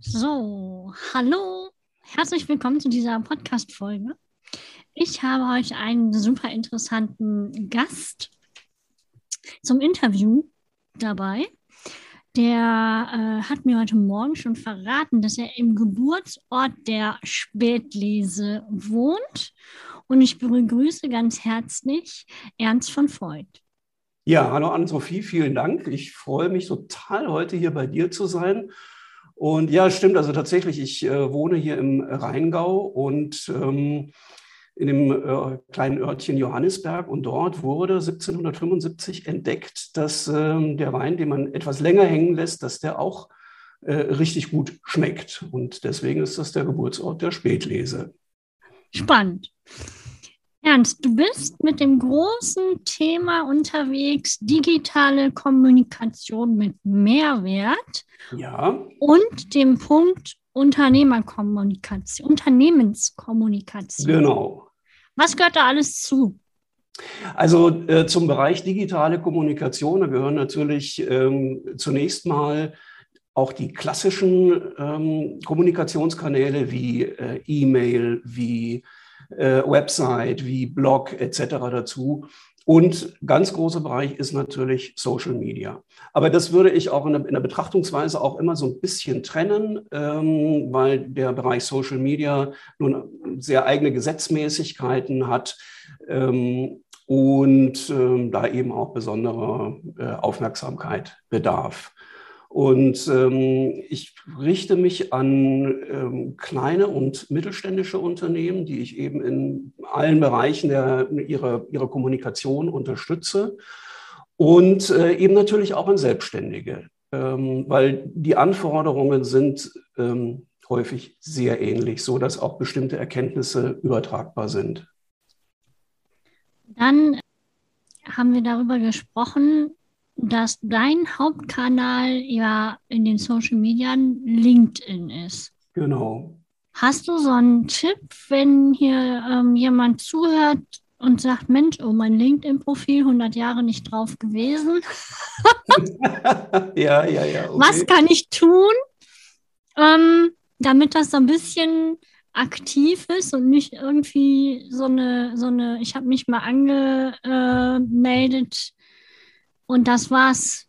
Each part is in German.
So, hallo, herzlich willkommen zu dieser Podcast-Folge. Ich habe heute einen super interessanten Gast zum Interview dabei. Der äh, hat mir heute Morgen schon verraten, dass er im Geburtsort der Spätlese wohnt. Und ich begrüße ganz herzlich Ernst von Freud. Ja, hallo Anne-Sophie, vielen Dank. Ich freue mich total, heute hier bei dir zu sein. Und ja, stimmt, also tatsächlich, ich äh, wohne hier im Rheingau und ähm, in dem äh, kleinen Örtchen Johannisberg und dort wurde 1775 entdeckt, dass äh, der Wein, den man etwas länger hängen lässt, dass der auch äh, richtig gut schmeckt. Und deswegen ist das der Geburtsort der Spätlese. Spannend. Ernst, du bist mit dem großen Thema unterwegs, digitale Kommunikation mit Mehrwert. Ja. Und dem Punkt Unternehmerkommunikation, Unternehmenskommunikation. Genau. Was gehört da alles zu? Also äh, zum Bereich digitale Kommunikation da gehören natürlich ähm, zunächst mal auch die klassischen ähm, Kommunikationskanäle wie äh, E-Mail, wie äh, Website, wie Blog etc. dazu. Und ganz großer Bereich ist natürlich Social Media. Aber das würde ich auch in der, in der Betrachtungsweise auch immer so ein bisschen trennen, ähm, weil der Bereich Social Media nun sehr eigene Gesetzmäßigkeiten hat. Ähm, und ähm, da eben auch besonderer äh, Aufmerksamkeit bedarf. Und ähm, ich richte mich an ähm, kleine und mittelständische Unternehmen, die ich eben in allen Bereichen der, ihrer, ihrer Kommunikation unterstütze. Und äh, eben natürlich auch an Selbstständige, ähm, weil die Anforderungen sind ähm, häufig sehr ähnlich, so dass auch bestimmte Erkenntnisse übertragbar sind. Dann haben wir darüber gesprochen, dass dein Hauptkanal ja in den Social Media LinkedIn ist. Genau. Hast du so einen Tipp, wenn hier ähm, jemand zuhört und sagt, Mensch, oh, mein LinkedIn-Profil 100 Jahre nicht drauf gewesen. ja, ja, ja. Okay. Was kann ich tun, ähm, damit das so ein bisschen aktiv ist und nicht irgendwie so eine, so eine, ich habe mich mal angemeldet, und das war's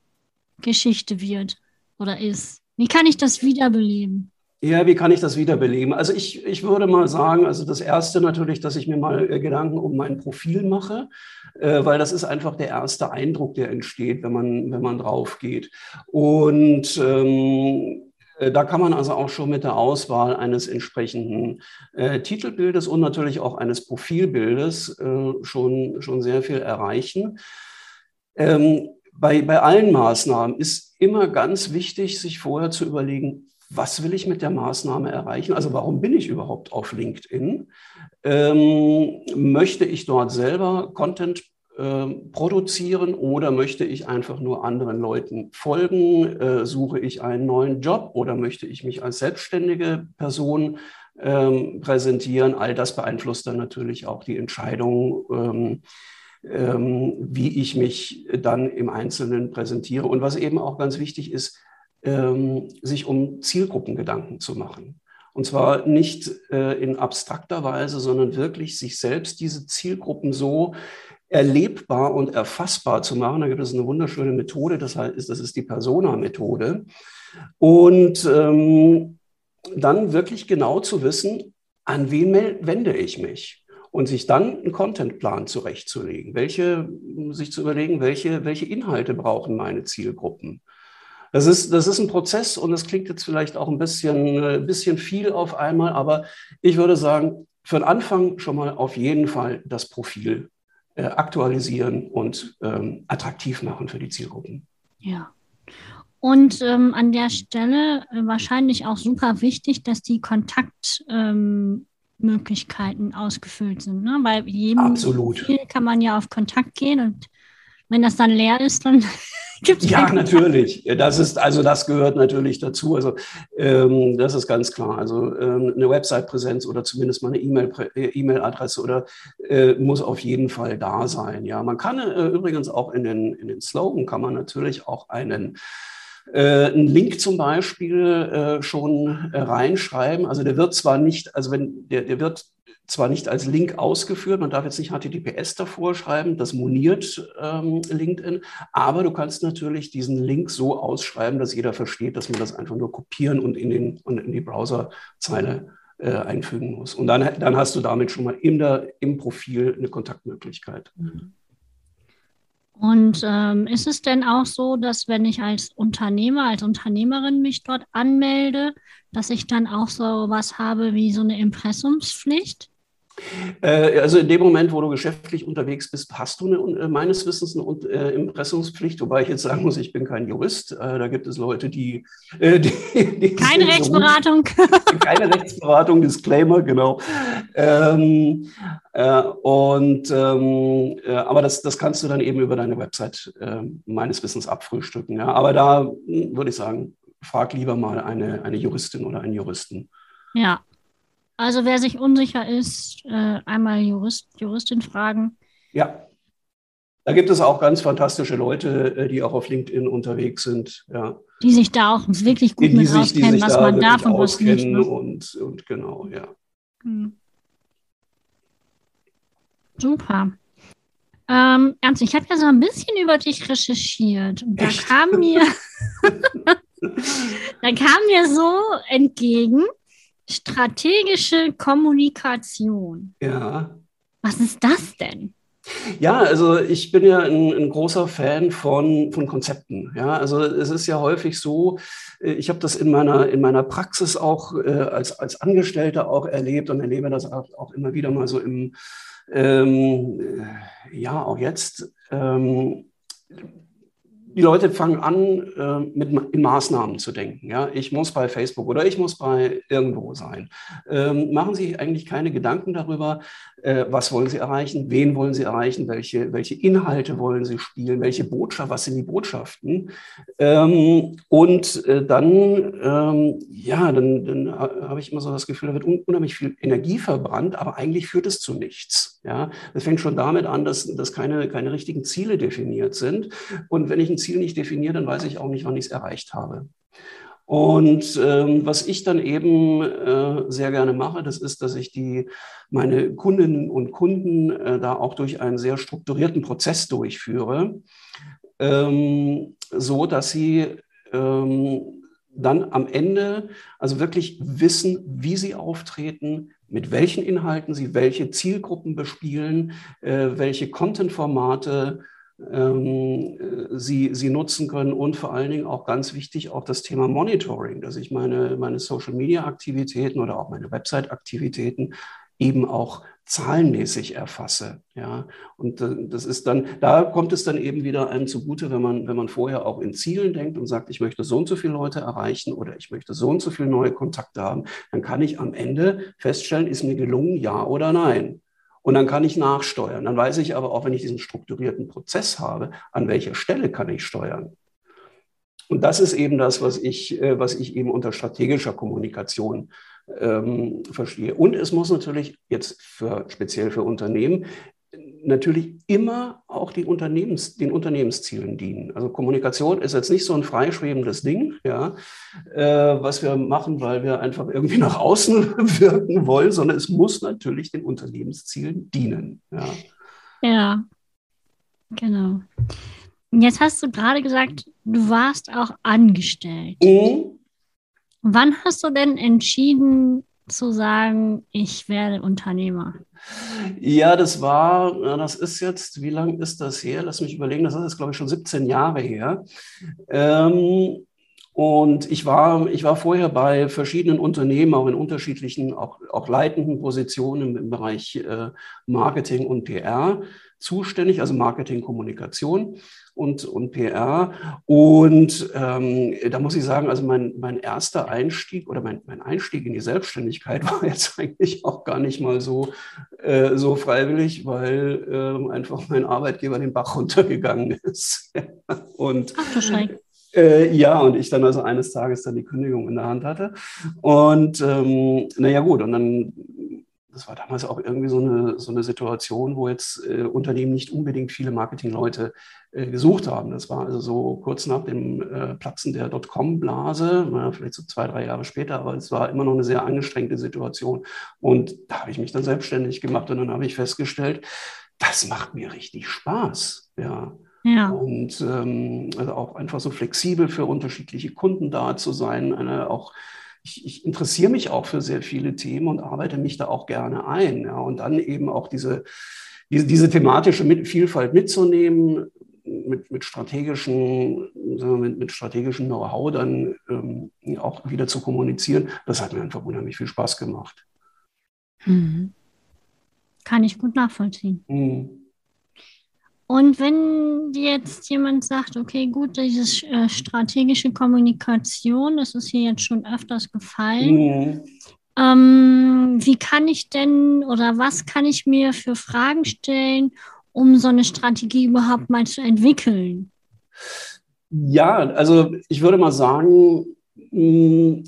Geschichte wird oder ist. Wie kann ich das wiederbeleben? Ja, wie kann ich das wiederbeleben? Also ich, ich würde mal sagen, also das Erste natürlich, dass ich mir mal äh, Gedanken um mein Profil mache, äh, weil das ist einfach der erste Eindruck, der entsteht, wenn man, wenn man drauf geht. Und ähm, äh, da kann man also auch schon mit der Auswahl eines entsprechenden äh, Titelbildes und natürlich auch eines Profilbildes äh, schon, schon sehr viel erreichen. Ähm, bei, bei allen Maßnahmen ist immer ganz wichtig, sich vorher zu überlegen, was will ich mit der Maßnahme erreichen? Also warum bin ich überhaupt auf LinkedIn? Ähm, möchte ich dort selber Content äh, produzieren oder möchte ich einfach nur anderen Leuten folgen? Äh, suche ich einen neuen Job oder möchte ich mich als selbstständige Person ähm, präsentieren? All das beeinflusst dann natürlich auch die Entscheidung. Ähm, wie ich mich dann im Einzelnen präsentiere. Und was eben auch ganz wichtig ist, ähm, sich um Zielgruppen Gedanken zu machen. Und zwar nicht äh, in abstrakter Weise, sondern wirklich sich selbst diese Zielgruppen so erlebbar und erfassbar zu machen. Da gibt es eine wunderschöne Methode, das, heißt, das ist die Persona-Methode. Und ähm, dann wirklich genau zu wissen, an wen wende ich mich? Und sich dann einen Contentplan zurechtzulegen, welche, sich zu überlegen, welche, welche Inhalte brauchen meine Zielgruppen. Das ist, das ist ein Prozess und es klingt jetzt vielleicht auch ein bisschen, ein äh, bisschen viel auf einmal, aber ich würde sagen, für den Anfang schon mal auf jeden Fall das Profil äh, aktualisieren und ähm, attraktiv machen für die Zielgruppen. Ja. Und ähm, an der Stelle äh, wahrscheinlich auch super wichtig, dass die Kontakt, ähm, Möglichkeiten ausgefüllt sind. Ne? Weil jedem Absolut. kann man ja auf Kontakt gehen und wenn das dann leer ist, dann Gibt's ja, natürlich. Das ist, also das gehört natürlich dazu. Also ähm, das ist ganz klar. Also ähm, eine Website-Präsenz oder zumindest mal eine äh, E-Mail-Adresse oder äh, muss auf jeden Fall da sein. Ja, man kann äh, übrigens auch in den, in den Slogan kann man natürlich auch einen einen Link zum Beispiel äh, schon äh, reinschreiben. Also der wird zwar nicht, also wenn der, der wird zwar nicht als Link ausgeführt, man darf jetzt nicht HTTPS davor schreiben, das moniert ähm, LinkedIn, aber du kannst natürlich diesen Link so ausschreiben, dass jeder versteht, dass man das einfach nur kopieren und in, den, und in die Browserzeile äh, einfügen muss. Und dann, dann hast du damit schon mal in der, im Profil eine Kontaktmöglichkeit. Mhm. Und ähm, ist es denn auch so, dass wenn ich als Unternehmer, als Unternehmerin mich dort anmelde, dass ich dann auch so was habe wie so eine Impressumspflicht? Äh, also in dem Moment, wo du geschäftlich unterwegs bist, hast du eine, äh, meines Wissens eine äh, Impressumspflicht, wobei ich jetzt sagen muss, ich bin kein Jurist. Da gibt es Leute, die... die, die keine Rechtsberatung. So keine Rechtsberatung, Disclaimer, genau. Ähm, äh, und, ähm, äh, aber das, das kannst du dann eben über deine Website äh, meines Wissens abfrühstücken. Ja. Aber da hm, würde ich sagen, frag lieber mal eine, eine Juristin oder einen Juristen. Ja, also wer sich unsicher ist, äh, einmal Jurist, Juristin fragen. Ja. Da gibt es auch ganz fantastische Leute, äh, die auch auf LinkedIn unterwegs sind. Ja. Die sich da auch wirklich gut die, mit sich, auskennen, was man darf und was nicht. Ne? Und, und genau, ja. Hm. Super. Ähm, Ernst, ich habe ja so ein bisschen über dich recherchiert und da kam mir, da kam mir so entgegen, Strategische Kommunikation. Ja. Was ist das denn? Ja, also ich bin ja ein, ein, großer Fan von, von Konzepten. Ja, also es ist ja häufig so, äh, ich habe das in meiner, in meiner Praxis auch äh, als, als Angestellter auch erlebt und erlebe das auch, immer wieder mal so im, ähm, äh, ja, auch jetzt. Ähm, die Leute fangen an, äh, mit, in Maßnahmen zu denken. Ja? Ich muss bei Facebook oder ich muss bei irgendwo sein. Ähm, machen Sie eigentlich keine Gedanken darüber, äh, was wollen Sie erreichen, wen wollen Sie erreichen, welche, welche Inhalte wollen Sie spielen, welche Botschaft, was sind die Botschaften. Ähm, und äh, dann, ähm, ja, dann, dann habe ich immer so das Gefühl, da wird unheimlich viel Energie verbrannt, aber eigentlich führt es zu nichts. Ja? Das fängt schon damit an, dass, dass keine, keine richtigen Ziele definiert sind. Und wenn ich ein Ziel nicht definiere, dann weiß ich auch nicht, wann ich es erreicht habe. Und ähm, was ich dann eben äh, sehr gerne mache, das ist, dass ich die, meine Kundinnen und Kunden äh, da auch durch einen sehr strukturierten Prozess durchführe, ähm, so dass sie ähm, dann am Ende also wirklich wissen, wie sie auftreten, mit welchen Inhalten sie welche Zielgruppen bespielen, äh, welche Content-Formate ähm, äh, sie, sie nutzen können und vor allen Dingen auch ganz wichtig auch das Thema Monitoring, dass ich meine, meine Social-Media-Aktivitäten oder auch meine Website-Aktivitäten eben auch zahlenmäßig erfasse. Ja, und äh, das ist dann, da kommt es dann eben wieder einem zugute, wenn man, wenn man vorher auch in Zielen denkt und sagt, ich möchte so und so viele Leute erreichen oder ich möchte so und so viele neue Kontakte haben, dann kann ich am Ende feststellen, ist mir gelungen, ja oder nein. Und dann kann ich nachsteuern. Dann weiß ich aber auch, wenn ich diesen strukturierten Prozess habe, an welcher Stelle kann ich steuern. Und das ist eben das, was ich, äh, was ich eben unter strategischer Kommunikation ähm, verstehe. Und es muss natürlich jetzt für, speziell für Unternehmen natürlich immer auch die Unternehmens, den Unternehmenszielen dienen. Also Kommunikation ist jetzt nicht so ein freischwebendes Ding, ja, äh, was wir machen, weil wir einfach irgendwie nach außen wirken wollen, sondern es muss natürlich den Unternehmenszielen dienen. Ja, ja genau. Jetzt hast du gerade gesagt, du warst auch angestellt. Mhm. Wann hast du denn entschieden zu sagen, ich werde Unternehmer? Ja, das war, das ist jetzt, wie lange ist das her? Lass mich überlegen, das ist jetzt, glaube ich, schon 17 Jahre her. Ähm, und ich war, ich war vorher bei verschiedenen Unternehmen, auch in unterschiedlichen, auch, auch leitenden Positionen im, im Bereich äh, Marketing und PR zuständig, also Marketing, Kommunikation und, und PR. Und ähm, da muss ich sagen, also mein, mein erster Einstieg oder mein, mein Einstieg in die Selbstständigkeit war jetzt eigentlich auch gar nicht mal so, äh, so freiwillig, weil äh, einfach mein Arbeitgeber den Bach runtergegangen ist. Und Ach du. Äh, ja, und ich dann also eines Tages dann die Kündigung in der Hand hatte. Und ähm, naja gut, und dann, das war damals auch irgendwie so eine, so eine Situation, wo jetzt äh, Unternehmen nicht unbedingt viele Marketingleute äh, gesucht haben. Das war also so kurz nach dem äh, Platzen der Dotcom-Blase, vielleicht so zwei, drei Jahre später, aber es war immer noch eine sehr angestrengte Situation. Und da habe ich mich dann selbstständig gemacht und dann habe ich festgestellt, das macht mir richtig Spaß. Ja. Ja. Und ähm, also auch einfach so flexibel für unterschiedliche Kunden da zu sein. Eine, auch, ich, ich, interessiere mich auch für sehr viele Themen und arbeite mich da auch gerne ein. Ja. Und dann eben auch diese, diese, diese thematische Vielfalt mitzunehmen, mit, mit strategischen, mit, mit strategischem Know-how dann ähm, auch wieder zu kommunizieren, das hat mir einfach unheimlich viel Spaß gemacht. Mhm. Kann ich gut nachvollziehen. Mhm. Und wenn jetzt jemand sagt, okay, gut, diese äh, strategische Kommunikation, das ist hier jetzt schon öfters gefallen. Mhm. Ähm, wie kann ich denn oder was kann ich mir für Fragen stellen, um so eine Strategie überhaupt mal zu entwickeln? Ja, also ich würde mal sagen, mm,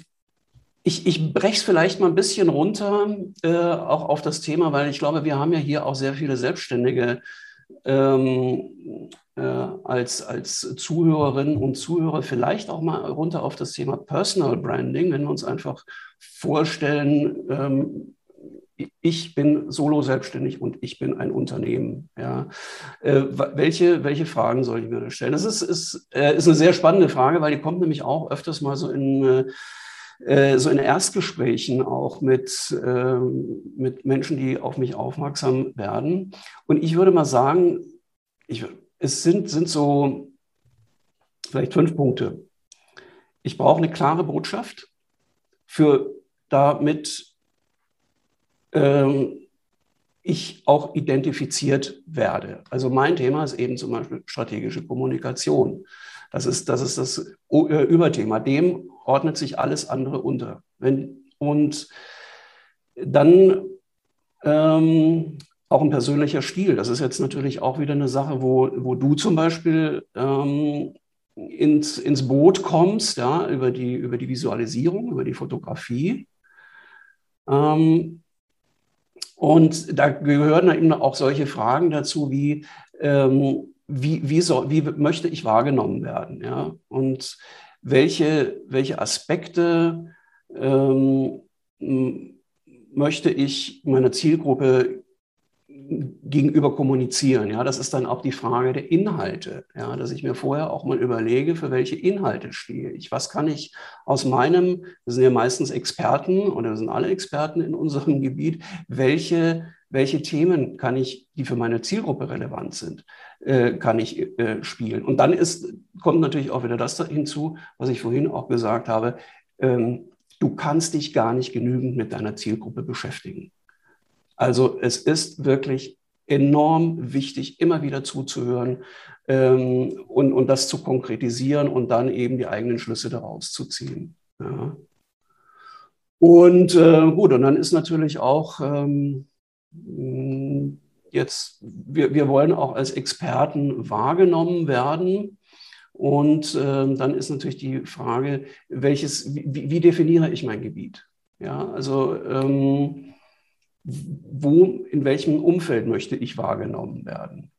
ich, ich breche es vielleicht mal ein bisschen runter, äh, auch auf das Thema, weil ich glaube, wir haben ja hier auch sehr viele Selbstständige ähm, äh, als, als Zuhörerinnen und Zuhörer vielleicht auch mal runter auf das Thema Personal Branding, wenn wir uns einfach vorstellen, ähm, ich bin solo selbstständig und ich bin ein Unternehmen. Ja. Äh, welche, welche Fragen soll ich mir stellen? Das ist, ist, äh, ist eine sehr spannende Frage, weil die kommt nämlich auch öfters mal so in äh, äh, so in Erstgesprächen auch mit, ähm, mit Menschen, die auf mich aufmerksam werden. Und ich würde mal sagen, ich, es sind, sind so vielleicht fünf Punkte. Ich brauche eine klare Botschaft, für damit ähm, ich auch identifiziert werde. Also mein Thema ist eben zum Beispiel strategische Kommunikation. Das ist das, ist das äh, Überthema. Dem ordnet sich alles andere unter. Wenn, und dann ähm, auch ein persönlicher Stil. Das ist jetzt natürlich auch wieder eine Sache, wo, wo du zum Beispiel ähm, ins, ins Boot kommst, ja, über, die, über die Visualisierung, über die Fotografie. Ähm, und da gehören eben auch solche Fragen dazu wie, ähm, wie, wie, soll, wie möchte ich wahrgenommen werden? Ja? Und welche, welche Aspekte ähm, möchte ich meiner Zielgruppe gegenüber kommunizieren. Ja, das ist dann auch die Frage der Inhalte. Ja, dass ich mir vorher auch mal überlege, für welche Inhalte stehe ich. Was kann ich aus meinem, wir sind ja meistens Experten oder wir sind alle Experten in unserem Gebiet, welche, welche Themen kann ich, die für meine Zielgruppe relevant sind, äh, kann ich äh, spielen. Und dann ist, kommt natürlich auch wieder das hinzu, was ich vorhin auch gesagt habe. Ähm, du kannst dich gar nicht genügend mit deiner Zielgruppe beschäftigen. Also es ist wirklich enorm wichtig, immer wieder zuzuhören ähm, und, und das zu konkretisieren und dann eben die eigenen Schlüsse daraus zu ziehen. Ja. Und äh, gut, und dann ist natürlich auch ähm, jetzt, wir, wir wollen auch als Experten wahrgenommen werden. Und äh, dann ist natürlich die Frage, welches, wie, wie definiere ich mein Gebiet? Ja, also ähm, wo, in welchem Umfeld möchte ich wahrgenommen werden.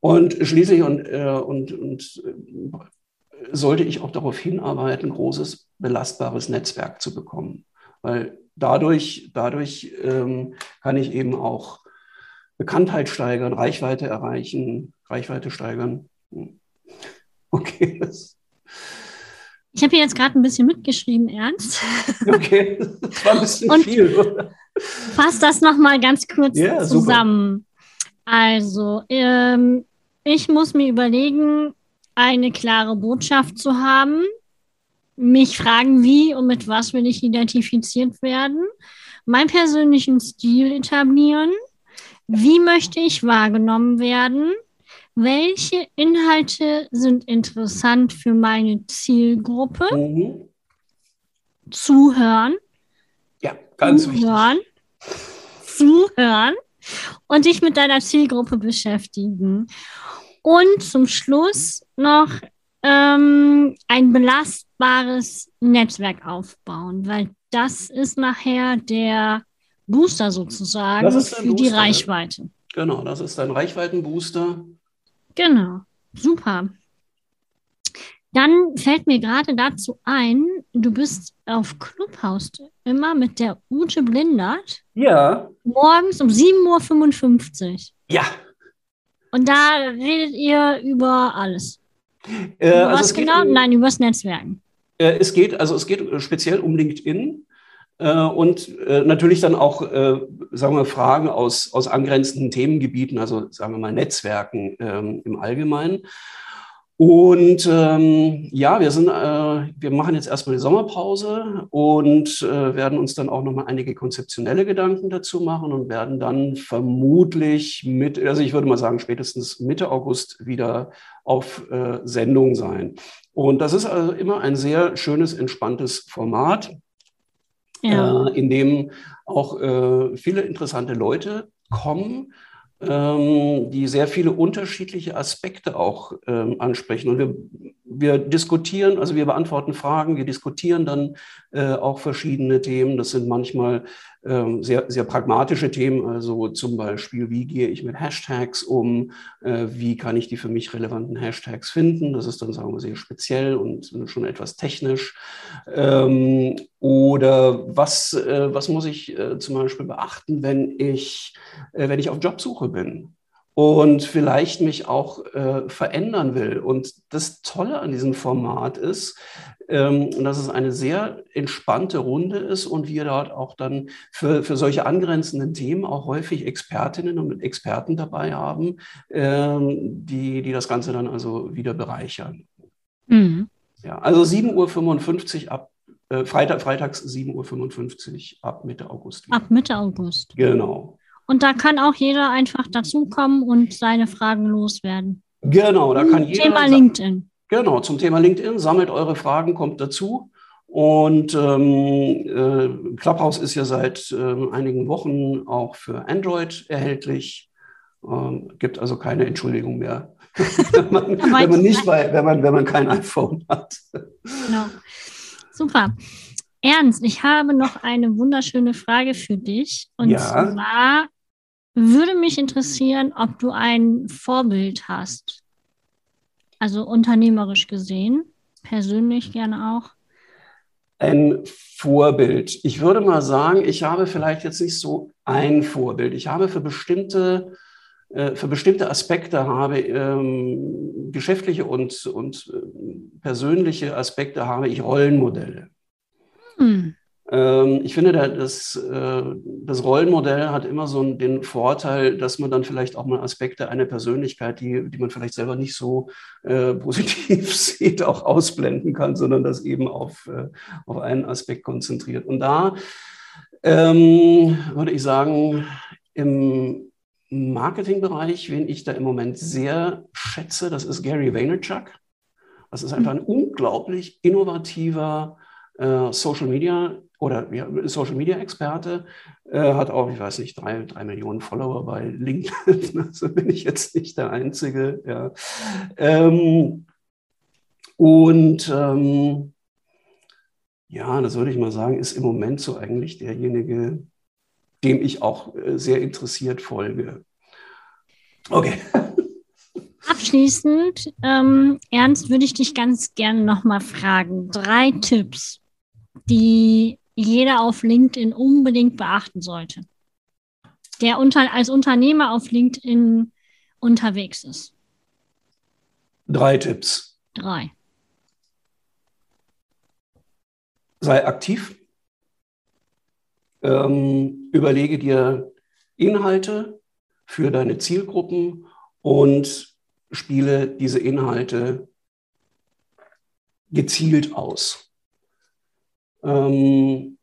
Und schließlich und, äh, und, und äh, sollte ich auch darauf hinarbeiten, großes, belastbares Netzwerk zu bekommen. Weil dadurch, dadurch ähm, kann ich eben auch Bekanntheit steigern, Reichweite erreichen, Reichweite steigern. Hm. Okay. Ich habe hier jetzt gerade ein bisschen mitgeschrieben, Ernst. Okay, das war ein bisschen Und viel. Oder? Fass das nochmal ganz kurz yeah, zusammen. Super. Also, ähm, ich muss mir überlegen, eine klare Botschaft zu haben, mich fragen, wie und mit was will ich identifiziert werden, meinen persönlichen Stil etablieren, wie möchte ich wahrgenommen werden, welche Inhalte sind interessant für meine Zielgruppe, mhm. zuhören, Ganz zuhören, wichtig. zuhören und dich mit deiner Zielgruppe beschäftigen. Und zum Schluss noch ähm, ein belastbares Netzwerk aufbauen, weil das ist nachher der Booster sozusagen für Booster, die Reichweite. Genau, das ist ein Reichweitenbooster. Genau, super. Dann fällt mir gerade dazu ein, du bist auf Clubhouse immer mit der Ute Blindert. Ja. Morgens um 7.55 Uhr. Ja. Und da redet ihr über alles. Äh, über also was genau? Um, Nein, über das Netzwerken. Äh, es geht, also es geht speziell um LinkedIn. Äh, und äh, natürlich dann auch, äh, sagen wir, Fragen aus, aus angrenzenden Themengebieten, also sagen wir mal Netzwerken ähm, im Allgemeinen. Und ähm, ja, wir sind, äh, wir machen jetzt erstmal die Sommerpause und äh, werden uns dann auch nochmal einige konzeptionelle Gedanken dazu machen und werden dann vermutlich mit, also ich würde mal sagen, spätestens Mitte August wieder auf äh, Sendung sein. Und das ist also immer ein sehr schönes, entspanntes Format, ja. äh, in dem auch äh, viele interessante Leute kommen die sehr viele unterschiedliche Aspekte auch ähm, ansprechen. Und wir, wir diskutieren, also wir beantworten Fragen, wir diskutieren dann äh, auch verschiedene Themen. Das sind manchmal ähm, sehr, sehr pragmatische Themen, also zum Beispiel, wie gehe ich mit Hashtags um, äh, wie kann ich die für mich relevanten Hashtags finden. Das ist dann, sagen wir, sehr speziell und schon etwas technisch. Ähm, oder was, äh, was muss ich äh, zum Beispiel beachten, wenn ich, äh, wenn ich auf Jobsuche bin? Und vielleicht mich auch äh, verändern will. Und das Tolle an diesem Format ist, ähm, dass es eine sehr entspannte Runde ist und wir dort auch dann für, für solche angrenzenden Themen auch häufig Expertinnen und Experten dabei haben, ähm, die, die das Ganze dann also wieder bereichern. Mhm. Ja, also 7.55 Uhr ab äh, Freitag, freitags 7.55 Uhr ab Mitte August. Wieder. Ab Mitte August. Genau. Und da kann auch jeder einfach dazukommen und seine Fragen loswerden. Genau, da kann jeder. Thema LinkedIn. Genau, zum Thema LinkedIn. Sammelt eure Fragen, kommt dazu. Und ähm, äh, Clubhouse ist ja seit äh, einigen Wochen auch für Android erhältlich. Ähm, gibt also keine Entschuldigung mehr, wenn, man, wenn, man, nicht, weil, wenn, man, wenn man kein iPhone hat. Genau. Super. Ernst, ich habe noch eine wunderschöne Frage für dich. Und ja. zwar würde mich interessieren, ob du ein Vorbild hast. Also unternehmerisch gesehen, persönlich gerne auch. Ein Vorbild. Ich würde mal sagen, ich habe vielleicht jetzt nicht so ein Vorbild. Ich habe für bestimmte, äh, für bestimmte Aspekte habe ähm, geschäftliche und, und äh, persönliche Aspekte habe ich Rollenmodelle. Hm. Ähm, ich finde, das, äh, das Rollenmodell hat immer so den Vorteil, dass man dann vielleicht auch mal Aspekte einer Persönlichkeit, die, die man vielleicht selber nicht so äh, positiv sieht, auch ausblenden kann, sondern das eben auf, äh, auf einen Aspekt konzentriert. Und da ähm, würde ich sagen, im Marketingbereich, wen ich da im Moment sehr schätze, das ist Gary Vaynerchuk. Das ist einfach ein unglaublich innovativer äh, Social Media oder ja, Social Media Experte, äh, hat auch, ich weiß nicht, drei, drei Millionen Follower bei LinkedIn. Also bin ich jetzt nicht der Einzige. Ja. Ähm, und ähm, ja, das würde ich mal sagen, ist im Moment so eigentlich derjenige, dem ich auch äh, sehr interessiert folge. Okay. Abschließend, ähm, Ernst, würde ich dich ganz gerne nochmal fragen. Drei Tipps, die jeder auf LinkedIn unbedingt beachten sollte, der unter, als Unternehmer auf LinkedIn unterwegs ist? Drei Tipps. Drei. Sei aktiv. Ähm, überlege dir Inhalte für deine Zielgruppen und spiele diese Inhalte gezielt aus. Ähm,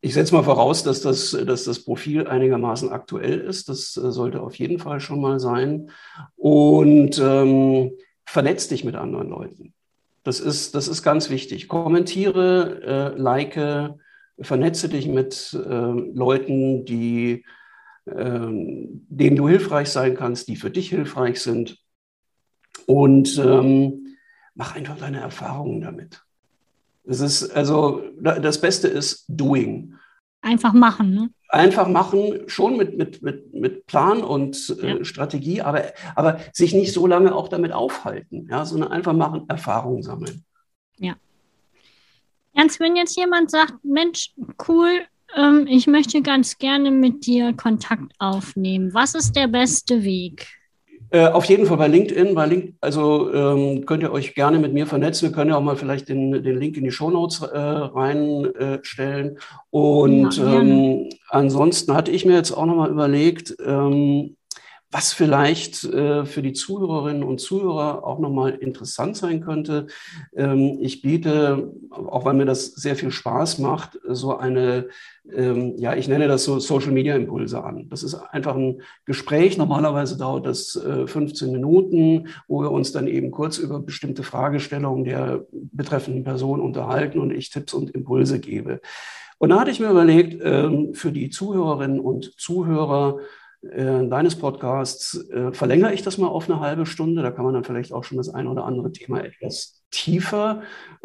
ich setze mal voraus, dass das, dass das Profil einigermaßen aktuell ist. Das äh, sollte auf jeden Fall schon mal sein. Und ähm, vernetz dich mit anderen Leuten. Das ist, das ist ganz wichtig. Kommentiere, äh, like, vernetze dich mit äh, Leuten, die ähm, denen du hilfreich sein kannst, die für dich hilfreich sind. Und ähm, mach einfach deine Erfahrungen damit. Das ist also das Beste ist Doing. Einfach machen, ne? Einfach machen, schon mit, mit, mit, mit Plan und äh, ja. Strategie, aber, aber sich nicht so lange auch damit aufhalten, ja, sondern einfach machen, Erfahrungen sammeln. Ja. Ernst, wenn jetzt jemand sagt, Mensch, cool, ähm, ich möchte ganz gerne mit dir Kontakt aufnehmen. Was ist der beste Weg? Äh, auf jeden Fall bei LinkedIn. Bei Link, also ähm, könnt ihr euch gerne mit mir vernetzen. Wir können ja auch mal vielleicht den, den Link in die Shownotes äh, reinstellen. Äh, Und ja, ähm, ansonsten hatte ich mir jetzt auch nochmal überlegt, ähm, was vielleicht äh, für die Zuhörerinnen und Zuhörer auch nochmal interessant sein könnte. Ähm, ich biete, auch weil mir das sehr viel Spaß macht, so eine, ähm, ja, ich nenne das so Social Media Impulse an. Das ist einfach ein Gespräch. Normalerweise dauert das äh, 15 Minuten, wo wir uns dann eben kurz über bestimmte Fragestellungen der betreffenden Person unterhalten und ich Tipps und Impulse gebe. Und da hatte ich mir überlegt, ähm, für die Zuhörerinnen und Zuhörer, äh, deines Podcasts äh, verlängere ich das mal auf eine halbe Stunde. Da kann man dann vielleicht auch schon das eine oder andere Thema etwas tiefer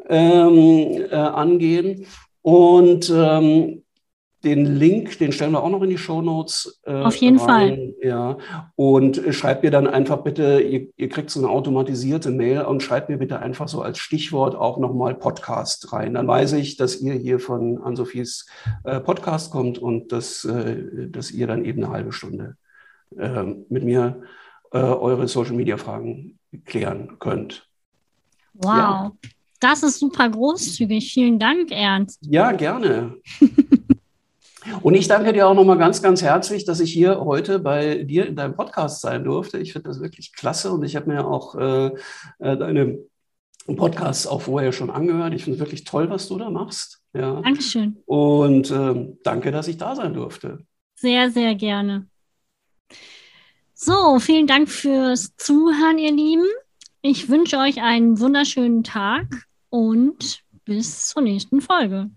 ähm, äh, angehen. Und ähm, den Link, den stellen wir auch noch in die Show Notes. Äh, Auf jeden rein. Fall. Ja. Und äh, schreibt mir dann einfach bitte, ihr, ihr, kriegt so eine automatisierte Mail und schreibt mir bitte einfach so als Stichwort auch nochmal Podcast rein. Dann weiß ich, dass ihr hier von Ann-Sophies äh, Podcast kommt und dass, äh, dass ihr dann eben eine halbe Stunde äh, mit mir äh, eure Social Media Fragen klären könnt. Wow. Ja. Das ist super großzügig. Vielen Dank, Ernst. Ja, gerne. Und ich danke dir auch nochmal ganz, ganz herzlich, dass ich hier heute bei dir in deinem Podcast sein durfte. Ich finde das wirklich klasse und ich habe mir auch äh, äh, deine Podcasts auch vorher schon angehört. Ich finde es wirklich toll, was du da machst. Ja. Dankeschön. Und äh, danke, dass ich da sein durfte. Sehr, sehr gerne. So, vielen Dank fürs Zuhören, ihr Lieben. Ich wünsche euch einen wunderschönen Tag und bis zur nächsten Folge.